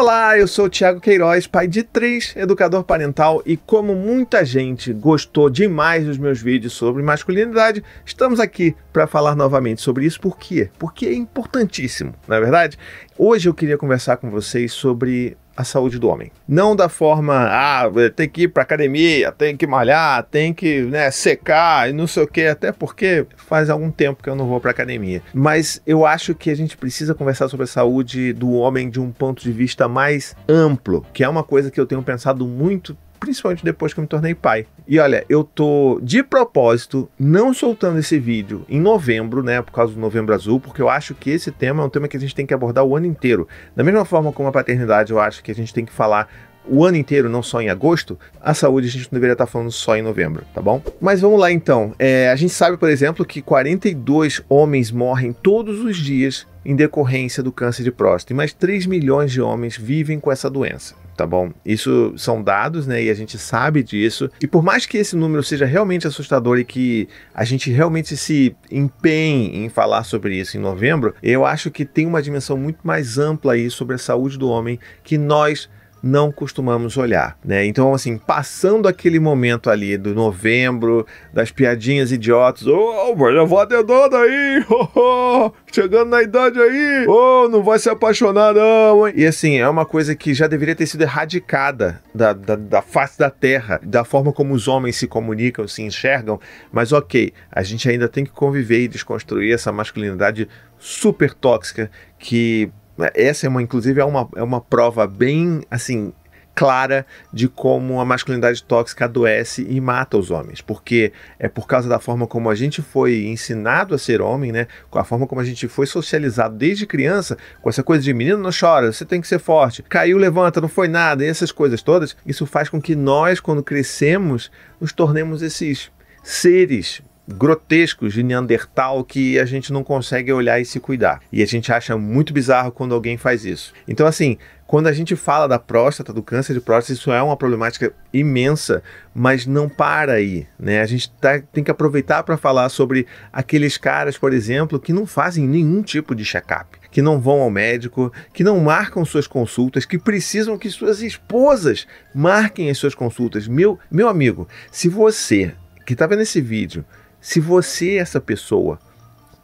Olá, eu sou o Thiago Queiroz, pai de três, educador parental e como muita gente gostou demais dos meus vídeos sobre masculinidade, estamos aqui para falar novamente sobre isso. Por quê? Porque é importantíssimo, não é verdade? Hoje eu queria conversar com vocês sobre a saúde do homem. Não da forma, ah, tem que ir para academia, tem que malhar, tem que né, secar e não sei o que, até porque faz algum tempo que eu não vou para academia. Mas eu acho que a gente precisa conversar sobre a saúde do homem de um ponto de vista mais amplo, que é uma coisa que eu tenho pensado muito principalmente depois que eu me tornei pai. E olha, eu tô de propósito não soltando esse vídeo em novembro, né, por causa do Novembro Azul, porque eu acho que esse tema é um tema que a gente tem que abordar o ano inteiro. Da mesma forma como a paternidade, eu acho que a gente tem que falar o ano inteiro, não só em agosto, a saúde a gente não deveria estar falando só em novembro, tá bom? Mas vamos lá então. É, a gente sabe, por exemplo, que 42 homens morrem todos os dias em decorrência do câncer de próstata, e mais 3 milhões de homens vivem com essa doença tá bom? Isso são dados, né? E a gente sabe disso. E por mais que esse número seja realmente assustador e que a gente realmente se empenhe em falar sobre isso em novembro, eu acho que tem uma dimensão muito mais ampla aí sobre a saúde do homem que nós não costumamos olhar, né? Então, assim, passando aquele momento ali do novembro, das piadinhas idiotas, ô, oh, levar a dedada aí, oh, oh, chegando na idade aí, oh, não vai se apaixonar não, hein? E assim, é uma coisa que já deveria ter sido erradicada da, da, da face da terra, da forma como os homens se comunicam, se enxergam, mas ok, a gente ainda tem que conviver e desconstruir essa masculinidade super tóxica que essa é uma, inclusive, é uma, é uma prova bem assim clara de como a masculinidade tóxica adoece e mata os homens, porque é por causa da forma como a gente foi ensinado a ser homem, né? Com a forma como a gente foi socializado desde criança, com essa coisa de menino não chora, você tem que ser forte, caiu, levanta, não foi nada, e essas coisas todas, isso faz com que nós, quando crescemos, nos tornemos esses seres grotescos de Neandertal que a gente não consegue olhar e se cuidar. E a gente acha muito bizarro quando alguém faz isso. Então, assim, quando a gente fala da próstata, do câncer de próstata, isso é uma problemática imensa, mas não para aí, né? A gente tá, tem que aproveitar para falar sobre aqueles caras, por exemplo, que não fazem nenhum tipo de check-up, que não vão ao médico, que não marcam suas consultas, que precisam que suas esposas marquem as suas consultas. Meu, meu amigo, se você que está vendo esse vídeo se você essa pessoa,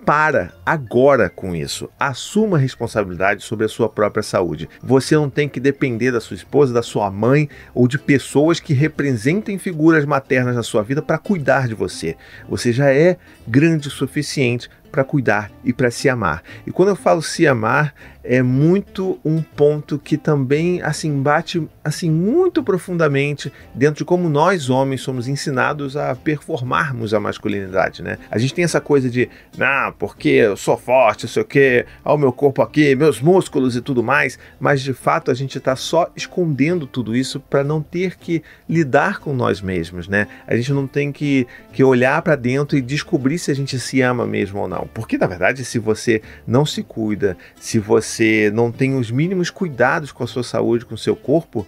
para agora com isso. Assuma responsabilidade sobre a sua própria saúde. Você não tem que depender da sua esposa, da sua mãe ou de pessoas que representem figuras maternas na sua vida para cuidar de você. Você já é grande o suficiente para cuidar e para se amar. E quando eu falo se amar, é muito um ponto que também assim bate assim muito profundamente dentro de como nós homens somos ensinados a performarmos a masculinidade, né? A gente tem essa coisa de, não, porque eu sou forte, sei o quê, ao meu corpo aqui, meus músculos e tudo mais, mas de fato a gente está só escondendo tudo isso para não ter que lidar com nós mesmos, né? A gente não tem que, que olhar para dentro e descobrir se a gente se ama mesmo ou não. Porque na verdade, se você não se cuida, se você não tem os mínimos cuidados com a sua saúde, com o seu corpo,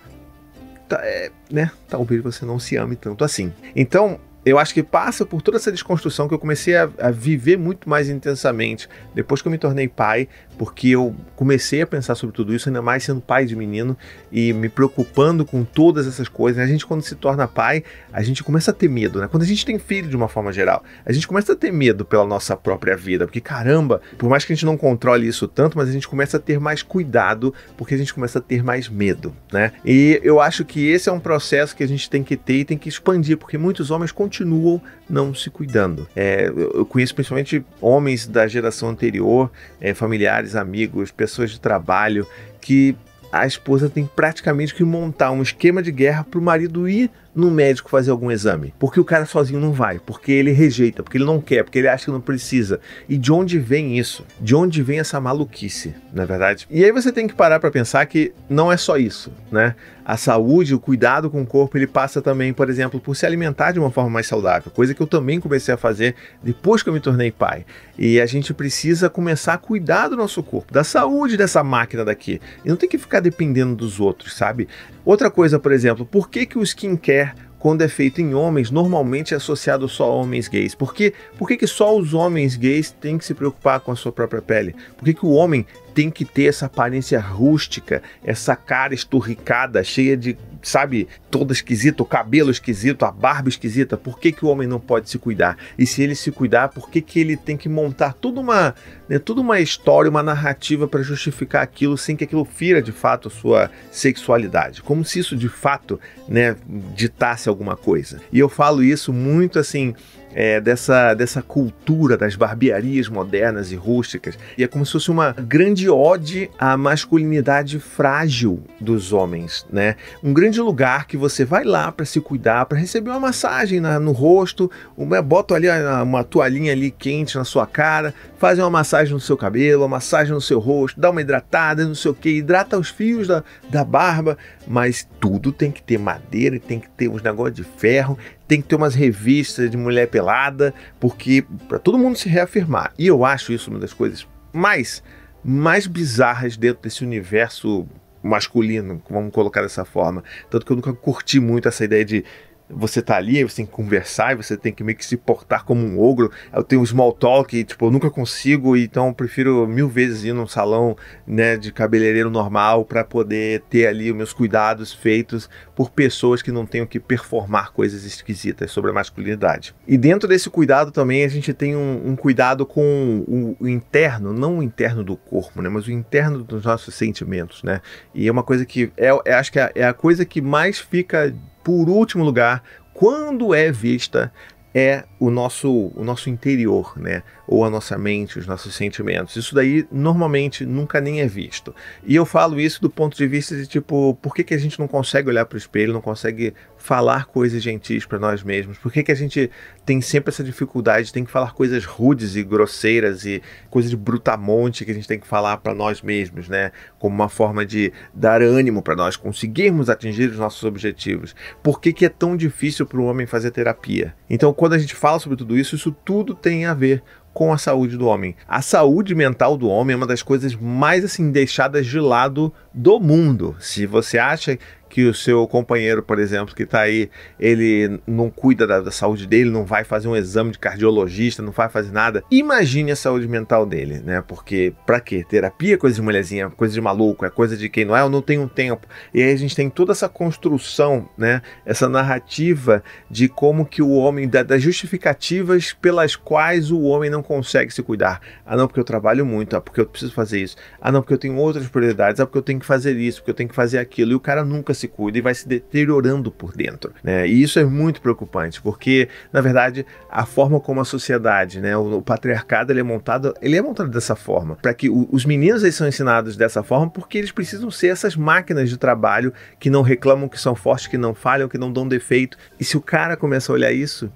tá, é, né, talvez você não se ame tanto assim. Então, eu acho que passa por toda essa desconstrução que eu comecei a, a, viver muito mais intensamente depois que eu me tornei pai, porque eu comecei a pensar sobre tudo isso, ainda mais sendo pai de menino e me preocupando com todas essas coisas. A gente, quando se torna pai, a gente começa a ter medo, né? Quando a gente tem filho de uma forma geral, a gente começa a ter medo pela nossa própria vida, porque caramba, por mais que a gente não controle isso tanto, mas a gente começa a ter mais cuidado, porque a gente começa a ter mais medo, né? E eu acho que esse é um processo que a gente tem que ter e tem que expandir, porque muitos homens continuam continuam não se cuidando. É, eu conheço principalmente homens da geração anterior, é, familiares, amigos, pessoas de trabalho, que a esposa tem praticamente que montar um esquema de guerra para o marido ir no médico fazer algum exame. Porque o cara sozinho não vai, porque ele rejeita, porque ele não quer, porque ele acha que não precisa. E de onde vem isso? De onde vem essa maluquice, na é verdade? E aí você tem que parar para pensar que não é só isso, né? A saúde, o cuidado com o corpo, ele passa também, por exemplo, por se alimentar de uma forma mais saudável, coisa que eu também comecei a fazer depois que eu me tornei pai. E a gente precisa começar a cuidar do nosso corpo, da saúde dessa máquina daqui. E não tem que ficar dependendo dos outros, sabe? Outra coisa, por exemplo, por que, que o skincare quando é feito em homens, normalmente é associado só a homens gays. Por, quê? Por que, que só os homens gays têm que se preocupar com a sua própria pele? Por que, que o homem tem que ter essa aparência rústica, essa cara esturricada, cheia de sabe, toda esquisita, o cabelo esquisito, a barba esquisita. Por que, que o homem não pode se cuidar? E se ele se cuidar, por que, que ele tem que montar toda uma, né, uma história, uma narrativa para justificar aquilo sem que aquilo fira de fato a sua sexualidade? Como se isso de fato né, ditasse alguma coisa. E eu falo isso muito assim é, dessa, dessa cultura das barbearias modernas e rústicas. E é como se fosse uma grande ode à masculinidade frágil dos homens, né? Um grande lugar que você vai lá para se cuidar, para receber uma massagem na, no rosto, uma, bota ali uma toalhinha ali quente na sua cara, faz uma massagem no seu cabelo, uma massagem no seu rosto, dá uma hidratada, não sei o que, hidrata os fios da, da barba, mas tudo tem que ter madeira, tem que ter uns negócios de ferro, tem que ter umas revistas de mulher pelada, porque para todo mundo se reafirmar. E eu acho isso uma das coisas mais mais bizarras dentro desse universo masculino, vamos colocar dessa forma. Tanto que eu nunca curti muito essa ideia de você tá ali, você tem que conversar, e você tem que meio que se portar como um ogro. Eu tenho um small talk, tipo, eu nunca consigo, então eu prefiro mil vezes ir num salão, né, de cabeleireiro normal para poder ter ali os meus cuidados feitos por pessoas que não tenham que performar coisas esquisitas sobre a masculinidade. E dentro desse cuidado também a gente tem um, um cuidado com o, o, interno, não o interno do corpo, né, mas o interno dos nossos sentimentos, né? E é uma coisa que é, é acho que é, é a coisa que mais fica por último lugar, quando é vista, é o nosso, o nosso interior, né? Ou a nossa mente, os nossos sentimentos. Isso daí normalmente nunca nem é visto. E eu falo isso do ponto de vista de tipo, por que, que a gente não consegue olhar para o espelho, não consegue falar coisas gentis para nós mesmos? Por que, que a gente tem sempre essa dificuldade, tem que falar coisas rudes e grosseiras e coisas de brutamonte que a gente tem que falar para nós mesmos, né? Como uma forma de dar ânimo para nós conseguirmos atingir os nossos objetivos. Por que, que é tão difícil para o homem fazer terapia? Então, quando a gente fala sobre tudo isso, isso tudo tem a ver com a saúde do homem. A saúde mental do homem é uma das coisas mais assim deixadas de lado do mundo. Se você acha que o seu companheiro, por exemplo, que está aí, ele não cuida da, da, saúde dele, não vai fazer um exame de cardiologista, não vai fazer nada. Imagine a saúde mental dele, né? Porque para quê? Terapia é coisa de mulherzinha, coisa de maluco, é coisa de quem não é, eu não tenho tempo. E aí a gente tem toda essa construção, né? Essa narrativa de como que o homem, da, das justificativas pelas quais o homem não consegue se cuidar. Ah, não, porque eu trabalho muito, ah, porque eu preciso fazer isso. Ah, não, porque eu tenho outras prioridades, ah, porque eu tenho que fazer isso, porque eu tenho que fazer aquilo. E o cara nunca se cuida e vai se deteriorando por dentro. Né? E isso é muito preocupante, porque, na verdade, a forma como a sociedade, né, o, o patriarcado, ele é montado, ele é montado dessa forma, para que o, os meninos eles são ensinados dessa forma porque eles precisam ser essas máquinas de trabalho que não reclamam, que são fortes, que não falham, que não dão defeito. E se o cara começa a olhar isso,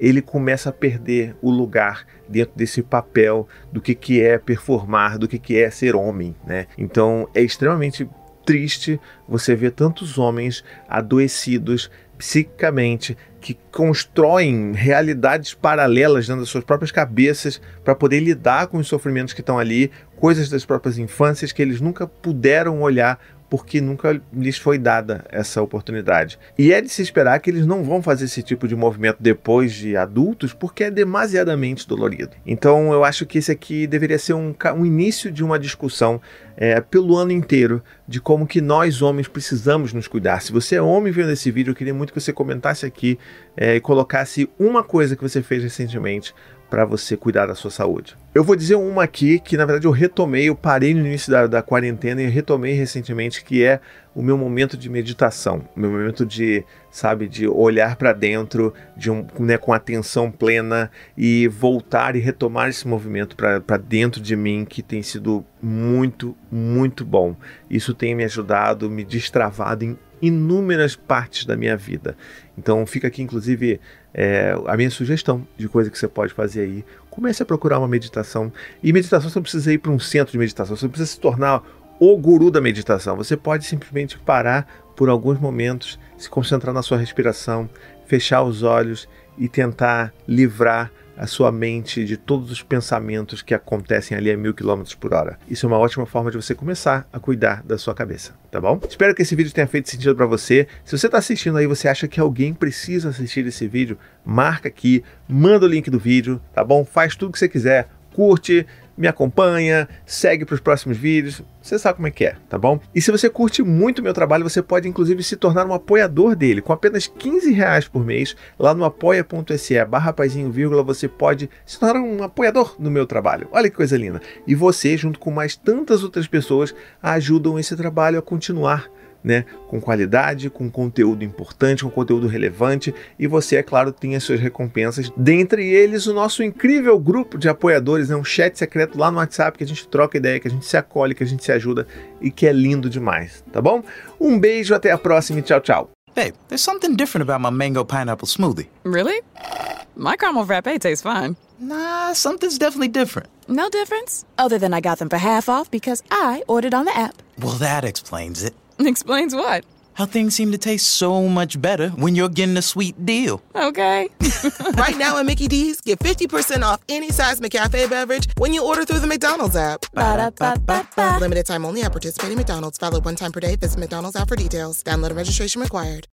ele começa a perder o lugar dentro desse papel do que, que é performar, do que, que é ser homem, né? Então é extremamente triste você ver tantos homens adoecidos psicicamente que constroem realidades paralelas dentro das suas próprias cabeças para poder lidar com os sofrimentos que estão ali, coisas das próprias infâncias que eles nunca puderam olhar porque nunca lhes foi dada essa oportunidade. E é de se esperar que eles não vão fazer esse tipo de movimento depois de adultos, porque é demasiadamente dolorido. Então eu acho que esse aqui deveria ser um, um início de uma discussão é, pelo ano inteiro de como que nós homens precisamos nos cuidar. Se você é homem vendo esse vídeo, eu queria muito que você comentasse aqui é, e colocasse uma coisa que você fez recentemente para você cuidar da sua saúde. Eu vou dizer uma aqui que na verdade eu retomei, eu parei no início da, da quarentena e retomei recentemente, que é o meu momento de meditação, meu momento de, sabe, de olhar para dentro, de um, né, com atenção plena e voltar e retomar esse movimento para dentro de mim que tem sido muito, muito bom. Isso tem me ajudado, me destravado em inúmeras partes da minha vida. Então fica aqui, inclusive, é, a minha sugestão de coisa que você pode fazer aí. Comece a procurar uma meditação. E meditação você não precisa ir para um centro de meditação, você não precisa se tornar o guru da meditação. Você pode simplesmente parar por alguns momentos, se concentrar na sua respiração, fechar os olhos e tentar livrar a sua mente de todos os pensamentos que acontecem ali a mil quilômetros por hora. Isso é uma ótima forma de você começar a cuidar da sua cabeça, tá bom? Espero que esse vídeo tenha feito sentido para você. Se você está assistindo aí, você acha que alguém precisa assistir esse vídeo, marca aqui, manda o link do vídeo, tá bom? Faz tudo que você quiser, curte, me acompanha, segue para os próximos vídeos. Você sabe como é que é, tá bom? E se você curte muito o meu trabalho, você pode inclusive se tornar um apoiador dele. Com apenas 15 reais por mês, lá no apoia.se barra você pode se tornar um apoiador no meu trabalho. Olha que coisa linda. E você, junto com mais tantas outras pessoas, ajudam esse trabalho a continuar né, com qualidade, com conteúdo importante, com conteúdo relevante e você, é claro, tem as suas recompensas. Dentre eles, o nosso incrível grupo de apoiadores, né, um chat secreto lá no WhatsApp que a gente troca ideia, que a gente se acolhe, que a gente se ajuda e que é lindo demais, tá bom? Um beijo, até a próxima e tchau, tchau. Hey, there's something different about my mango pineapple smoothie. Really? My caramel frappe tastes fine. Nah, something's definitely different. No difference? Other than I got them for half off because I ordered on the app. Well, that explains it. Explains what? How things seem to taste so much better when you're getting a sweet deal. Okay. right now at Mickey D's, get 50% off any size McCafe beverage when you order through the McDonald's app. Ba-da-ba-ba-ba. Limited time only at participating McDonald's. Valid one time per day. Visit McDonald's app for details. Download and registration required.